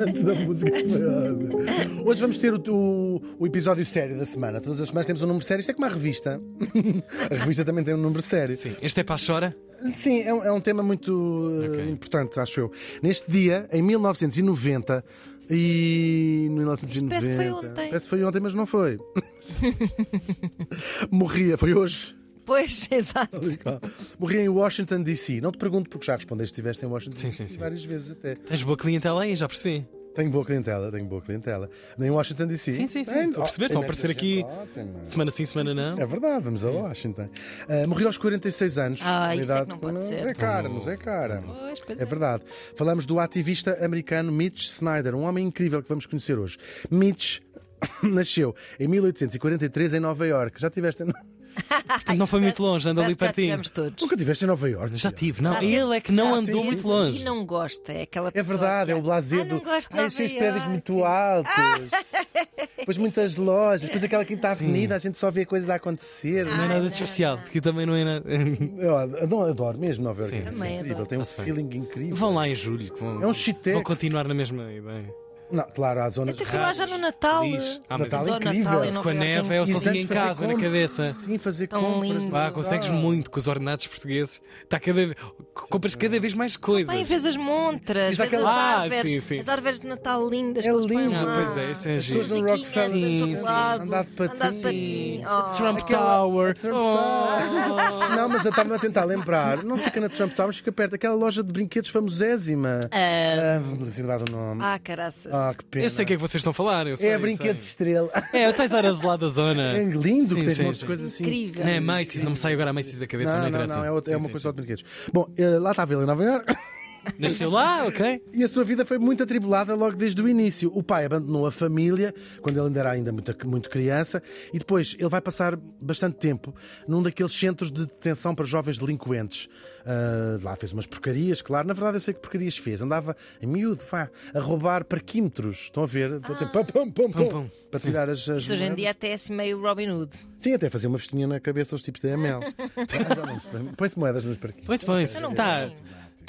Antes da música. Hoje vamos ter o, o, o episódio sério da semana. Todas as semanas temos um número sério. Isto é como uma revista. A revista também tem um número sério. Sim, este é para a chora? Sim, é um, é um tema muito uh, Ok. importante, acho eu. Neste dia, em 1990. E. 1990. parece que foi ontem. Parece que foi ontem, mas não foi. Morria, foi hoje. Pois, exato. Morria em Washington, D.C. Não te pergunto porque já respondeste estiveste em Washington, Sim, D.C. sim, sim. várias vezes até. Tens boa clientela aí, já percebi. Tenho boa clientela, tenho boa clientela. Nem Washington DC. Sim, sim, sim. Estou a perceber, Oh, estão a tem aparecer aqui ótima. Semana sim, semana não. É verdade, vamos a Washington. Ah, morreu aos 46 anos. Ah, isso é que não pode nos ser. é cara, nos é cara. Pois, pois É verdade. Falamos do ativista americano Mitch Snyder, um homem incrível que vamos conhecer hoje. Mitch nasceu em 1843 em Nova York. Já tiveste. Portanto, não foi muito longe, anda ali já pertinho. tivemos todos. Nunca tiveste em Nova York? Já tive, não. Já. Ele é que não Já andou muito E longe. não gosta, é aquela É pessoa verdade, que é o blazer Ah, do. não gosto de Ai, cheios de prédios Iorque. muito altos. Depois muitas lojas. Depois aquela quinta avenida, a gente só vê coisas a acontecer. Não é nada de especial, que também não é nada. Eu adoro, adoro mesmo Nova York. Sim. É incrível, adoro. tem um feeling incrível. Vão lá em julho. Vão, É um shitex. Vão continuar na mesma ideia. Não, claro, há zonas. Até fui lá já no Natal. Diz. Ah, mas Natal Adoro incrível. Natal em Se Nova Com a neve é o sozinho antes em casa, na cabeça. Sim, fazer Tão compras. lindo. Ah, consegues Ah. muito com os ordenados portugueses. Está cada vez... Compras cada vez mais coisas. Bem, vês as montras, vês as aquela- Ah, árvores, sim, sim. as árvores de Natal lindas É que lindo. Ah, pois é, isso é As giro. pessoas no Rockefeller. Sim, sim. lado, Andar de patins. Oh. Trump Aquela- Tower. Trump Oh. Não, mas eu estava a tentar lembrar. Não fica na Trump Tower, fica perto daquela loja de brinquedos famosésima. Ah, Ah, ah, caraças. Ah, que pena. Eu sei o que é que vocês estão a falar. Eu sei, É eu brinquedos sei. estrela. É, o Tais Horas lá da zona. É lindo que Sim, tens sim, montes de sim. coisas assim. Incrível. Não é Macy's, não me sai agora a Macy's da cabeça, não, Não, não, interessa. não, é, outra- é Sim, uma sim, coisa sim. de brinquedos. Bom, eh, lá estava ele em Nova Iorque. Nasceu lá, ok. E a sua vida foi muito atribulada logo desde o início. O pai abandonou a família quando ele ainda era ainda muito, muito criança e depois ele vai passar bastante tempo num daqueles centros de detenção para jovens delinquentes. Ah, lá fez umas porcarias, claro. Na verdade, eu sei que porcarias fez. Andava em miúdo, vá, a roubar parquímetros. Estão a ver? Estou a dizer, pum, pum, pum, pum, pum. para tirar as, as Isso hoje em dia até é assim meio Robin Hood. Sim, até fazia uma vestinha na cabeça aos tipos da ML. Ah, Põe-se moedas nos parquinhos. Pois, pois. Eu não Está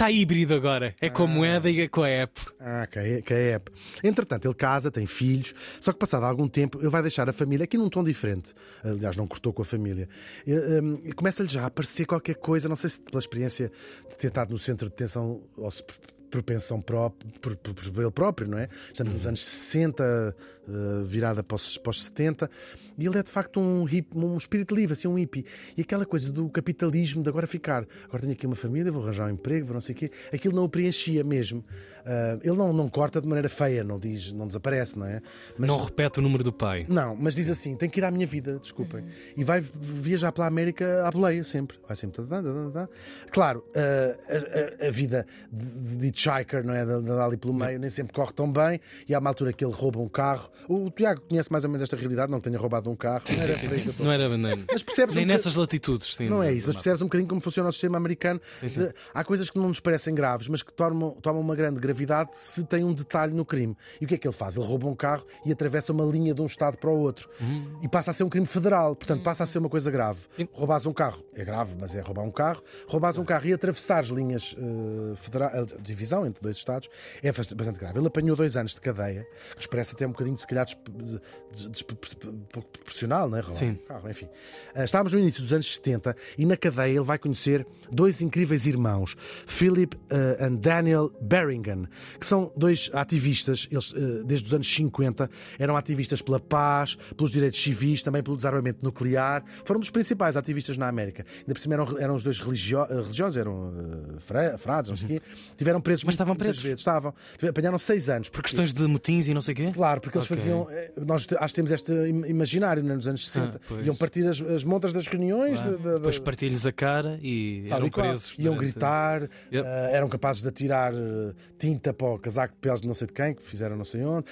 ponho. tá híbrido agora. É com a moeda e é com a app. Ah, que é, que é app. Entretanto, ele casa, tem filhos, só que passado algum tempo ele vai deixar a família aqui num tom diferente. Aliás, não cortou com a família. E, e começa-lhe já a aparecer qualquer coisa, não sei se pela experiência de ter estado no centro de detenção ou se propensão própria, por, por, por ele próprio, não é? Estamos nos anos 60, eh, virada para os, para os 70, e ele é de facto um, hip, um espírito livre, assim, um hippie. E aquela coisa do capitalismo de agora ficar, agora tenho aqui uma família, vou arranjar um emprego, vou não sei o quê, aquilo não o preenchia mesmo. Ah, ele não, não corta de maneira feia, não diz, não desaparece, não é? Mas, Não repete o número do pai. não, mas diz assim: tem que ir à minha vida, desculpem. E vai viajar pela América à boleia sempre. Vai sempre. Claro, ah, a, a- a vida de, de hitchhiker, não é? De, andar ali pelo meio, nem sempre corre tão bem. E há uma altura que ele rouba um carro. O Tiago conhece mais ou menos esta realidade, não tenha roubado um carro. Não era Sim, sim. estou- Não era banana. Mas percebes Nem um nessas latitudes, sim. não é isso, mas percebes um bocadinho como funciona o sistema americano. Sim, sim. De- há coisas que não nos parecem graves, mas que tomam, tomam uma grande gravidade se tem um detalhe no crime. E o que é que ele faz? Ele rouba um carro e atravessa uma linha de um Estado para o outro. E passa a ser um crime federal, portanto, passa a ser uma coisa grave. Sim. Roubas um carro, é grave, mas é roubar um carro. Roubas um carro e atravessares linhas eh, federal, eh, divisão entre dois Estados é bast- bastante grave. Ele apanhou dois anos de cadeia, que nos parece até um bocadinho, se calhar, desp- des- des- desproporcional, não é? Roubar Sim. enfim. Ah, Estávamos no início dos anos 70 e na cadeia ele vai conhecer dois incríveis irmãos, Philip e Daniel Berringham, que são dois ativistas, eles ah, desde os anos 50 eram ativistas pela paz, pelos direitos civis, também pelo desarmamento nuclear. Foram dos principais ativistas na América. Ainda por cima eram, eram os dois religio- religiosos, eram fra- frades, não sei o quê. Tiveram presos Mas estavam presos? vezes. Estavam. Apanharam seis anos. Por questões de motins e não sei o quê? Claro, porque eles faziam. eh, Nós acho que temos este im- imaginário né, nos anos 60. Ah. Iam partir as, as montas das reuniões. Claro. de- de- de- Depois partilhas a cara e tal eram e presos. Iam durante- gritar, Yep. eh, eram capazes de atirar eh, tinta para o casaco de peles de não sei de quem, que fizeram não sei onde.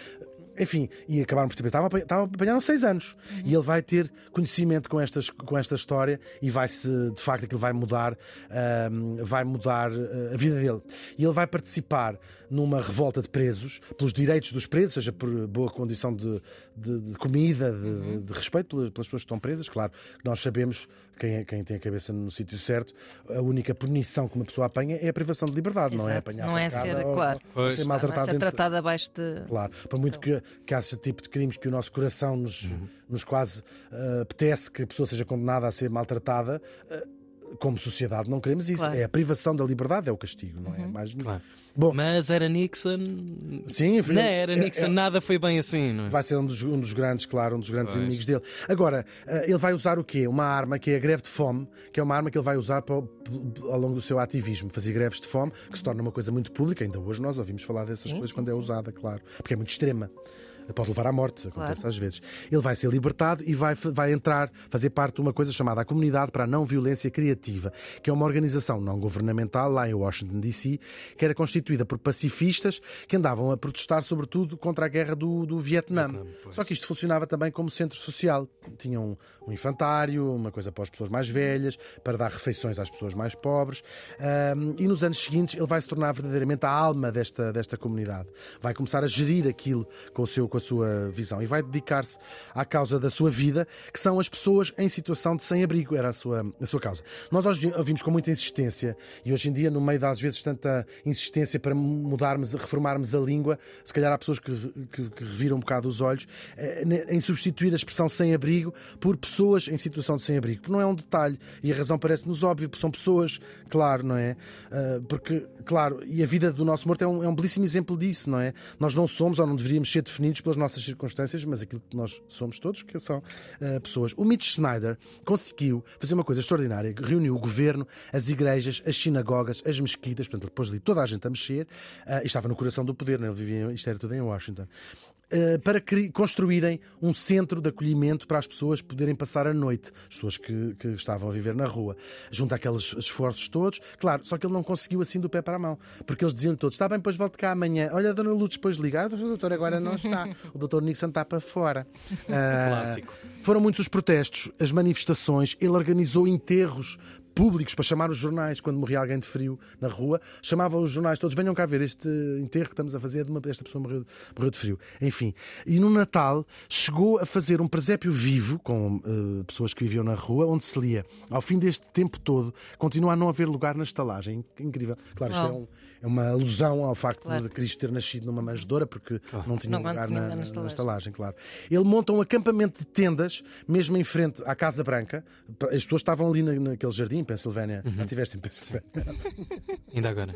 Enfim, e acabaram por perceber. Estavam a apanhar- estavam a apanhar seis anos. E ele vai ter conhecimento com, estas, com esta história e vai-se, de facto, aquilo vai mudar, ahm, vai mudar eh, a vida dele. E ele vai participar numa revolta de presos, pelos direitos dos presos, seja por boa condição de, de- de comida, de, de respeito pelas, pelas pessoas que estão presas. Claro, nós sabemos quem, é- quem tem a cabeça no sítio certo, a única punição que uma pessoa apanha é a privação de liberdade, não é Exato, apanhar não é ser, ou- claro. ou Pois. ser Não é ser tratado abaixo de. Claro, por muito que, que esse tipo de crimes que o nosso coração nos, nos quase ah, apetece que a pessoa seja condenada a ser maltratada, ah, como sociedade não queremos isso. Claro. É a privação da liberdade, é o castigo, não é? Mais nenhum. Claro. Bom, Mas era Nixon. sim, Não era é- Nixon, é- nada foi bem assim, não é? Vai ser um dos, um dos grandes, claro, um dos grandes Pois. inimigos dele. Agora, ah, ele vai usar o quê? Uma arma que é a greve de fome, que é uma arma que ele vai usar para, o- ao longo do seu ativismo. Fazer greves de fome, que se torna uma coisa muito pública. Ainda hoje nós ouvimos falar dessas Sim, coisas sim, quando é sim. usada, claro. Porque é muito extrema. Pode levar à morte, acontece Claro. às vezes. Ele vai ser libertado e vai, vai entrar, fazer parte de uma coisa chamada a Comunidade para a Não Violência Criativa, que é uma organização não governamental lá em Washington, D.C., que era constituída por pacifistas que andavam a protestar, sobretudo, contra a guerra do, do Vietnã. Só que isto funcionava também como centro social. Tinham um, um infantário, uma coisa para as pessoas mais velhas, para dar refeições às pessoas mais pobres. Ahm, e nos anos seguintes ele vai se tornar verdadeiramente a alma desta, desta comunidade. Vai começar a gerir aquilo com, o seu, com a sua visão e vai dedicar-se à causa da sua vida, que são as pessoas em situação de sem-abrigo. Era a sua, a sua causa. Nós hoje ouvimos com muita insistência e hoje em dia, no meio das vezes tanta insistência para mudarmos, reformarmos a língua, se calhar há pessoas que, que, que reviram um bocado os olhos eh, em substituir a expressão sem-abrigo por pessoas em situação de sem-abrigo. Não é um detalhe e a razão parece-nos óbvia, são pessoas, claro, não é? Ah, porque, claro, e a vida do nosso morto é um, é um belíssimo exemplo disso, não é? Nós não somos ou não deveríamos ser definidos pelas nossas circunstâncias, mas aquilo que nós somos todos, que são ah, pessoas. O Mitch Snyder conseguiu fazer uma coisa extraordinária, reuniu o governo, as igrejas, as sinagogas, as mesquitas, portanto, depois ali toda a gente a mexer, ah, e estava no coração do poder, né? ele vivia, isto era tudo em Washington. Uh, para construírem um centro de acolhimento para as pessoas poderem passar a noite, as pessoas que, que estavam a viver na rua. Junto àqueles esforços todos, claro, só que ele não conseguiu assim do pé para a mão, porque eles diziam todos: está bem, depois volte cá amanhã. Olha, a Dona Lourdes depois ligar, o doutor agora não está, o doutor Nixon está para fora. Uh, Clássico. Foram muitos os protestos, as manifestações, ele organizou enterros públicos para chamar os jornais quando morria alguém de frio na rua, chamava os jornais todos, venham cá ver este enterro que estamos a fazer de uma, esta pessoa morreu, morreu de frio. Enfim, e no Natal chegou a fazer um presépio vivo com eh, pessoas que viviam na rua, onde se lia, ao fim deste tempo todo, continua a não haver lugar na estalagem. Incrível. Claro, isto é, um- é uma alusão ao facto Claro. de Cristo ter nascido numa manjedoura, porque não tinha Não lugar tinha na, na na estalagem. estalagem, claro. Ele monta um acampamento de tendas, mesmo em frente à Casa Branca. As pessoas estavam ali na- naquele jardim, Pensilvânia. Já estiveste em Pensilvânia? Ainda agora.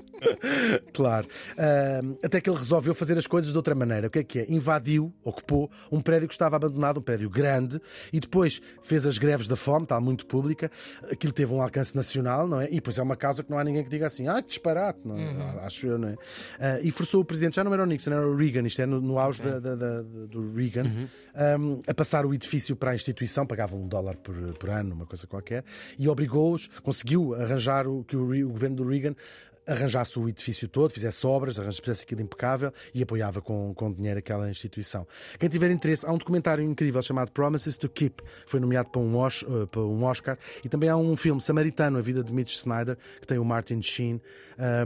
Claro. Ahm, até que ele resolveu fazer as coisas de outra maneira. O que é que é? Invadiu, ocupou um prédio que estava abandonado, um prédio grande, e depois fez as greves da fome, está muito pública. Aquilo teve um alcance nacional, não é? E depois é uma causa que não há ninguém que diga assim, ah, que disparate, não é? Acho eu, não é? Ah, e forçou o presidente, já não era o Nixon, era o Reagan, isto é no, no auge da- da- da- do Reagan, ahm, a passar o edifício para a instituição, pagava um dólar por, por ano, uma coisa qualquer, e obrigou-os, conseguiu arranjar o que o, o governo do Reagan arranjasse o edifício todo, fizesse obras, arranjasse fizesse aquilo impecável e apoiava com, com dinheiro aquela instituição. Quem tiver interesse, há um documentário incrível chamado Promises to Keep, que foi nomeado para um, Os- eh, para um Oscar, e também há um filme Samaritano, A Vida de Mitch Snyder, que tem o Martin Sheen,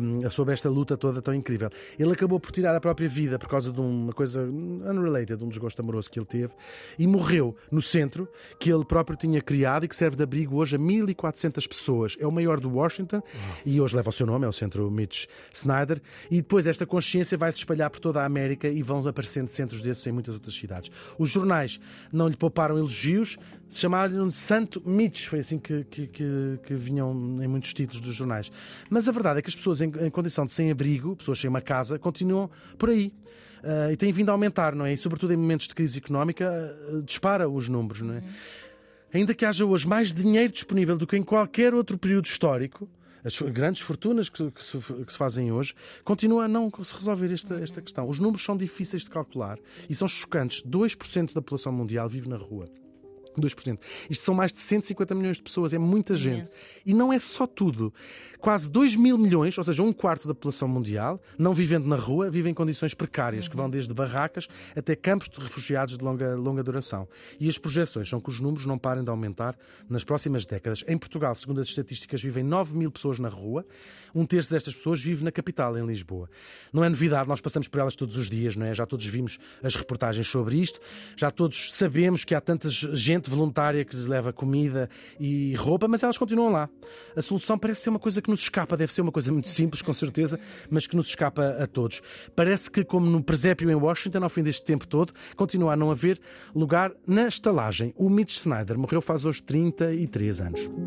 um, sobre esta luta toda tão incrível. Ele acabou por tirar a própria vida por causa de uma coisa unrelated, um desgosto amoroso que ele teve, e morreu no centro, que ele próprio tinha criado e que serve de abrigo hoje a 1400 pessoas. É o maior do Washington e hoje leva o seu nome, é o centro Mitch Snyder. E depois esta consciência vai se espalhar por toda a América e vão aparecendo centros desses em muitas outras cidades. Os jornais não lhe pouparam elogios, se chamaram de Santo Mitch, foi assim que, que, que, que vinham em muitos títulos dos jornais. Mas a verdade é que as pessoas em, em condição de sem-abrigo, pessoas sem uma casa, continuam por aí. Ah, e têm vindo a aumentar, não é? E sobretudo em momentos de crise económica, ah, dispara os números, não é? Ainda que haja hoje mais dinheiro disponível do que em qualquer outro período histórico, as grandes fortunas que, que se, que se fazem hoje, continua a não se resolver esta, esta questão. Os números são difíceis de calcular e são chocantes. 2% da população mundial vive na rua. 2%. Isto são mais de 150 milhões de pessoas, é muita gente. E não é só tudo. Quase 2 mil milhões, ou seja, um quarto da população mundial, não vivendo na rua, vivem em condições precárias, que vão desde barracas até campos de refugiados de longa, longa duração. E as projeções são que os números não parem de aumentar nas próximas décadas. Em Portugal, segundo as estatísticas, vivem 9 mil pessoas na rua. Um terço destas pessoas vive na capital, em Lisboa. Não é novidade, nós passamos por elas todos os dias, não é? Já todos vimos as reportagens sobre isto, já todos sabemos que há tanta gente gente voluntária que lhes leva comida e roupa, mas elas continuam lá. A solução parece ser uma coisa que nos escapa, deve ser uma coisa muito simples, com certeza, mas que nos escapa a todos. Parece que, como no presépio em Washington, ao fim deste tempo todo, continua a não haver lugar na estalagem. O Mitch Snyder morreu faz hoje 33 anos.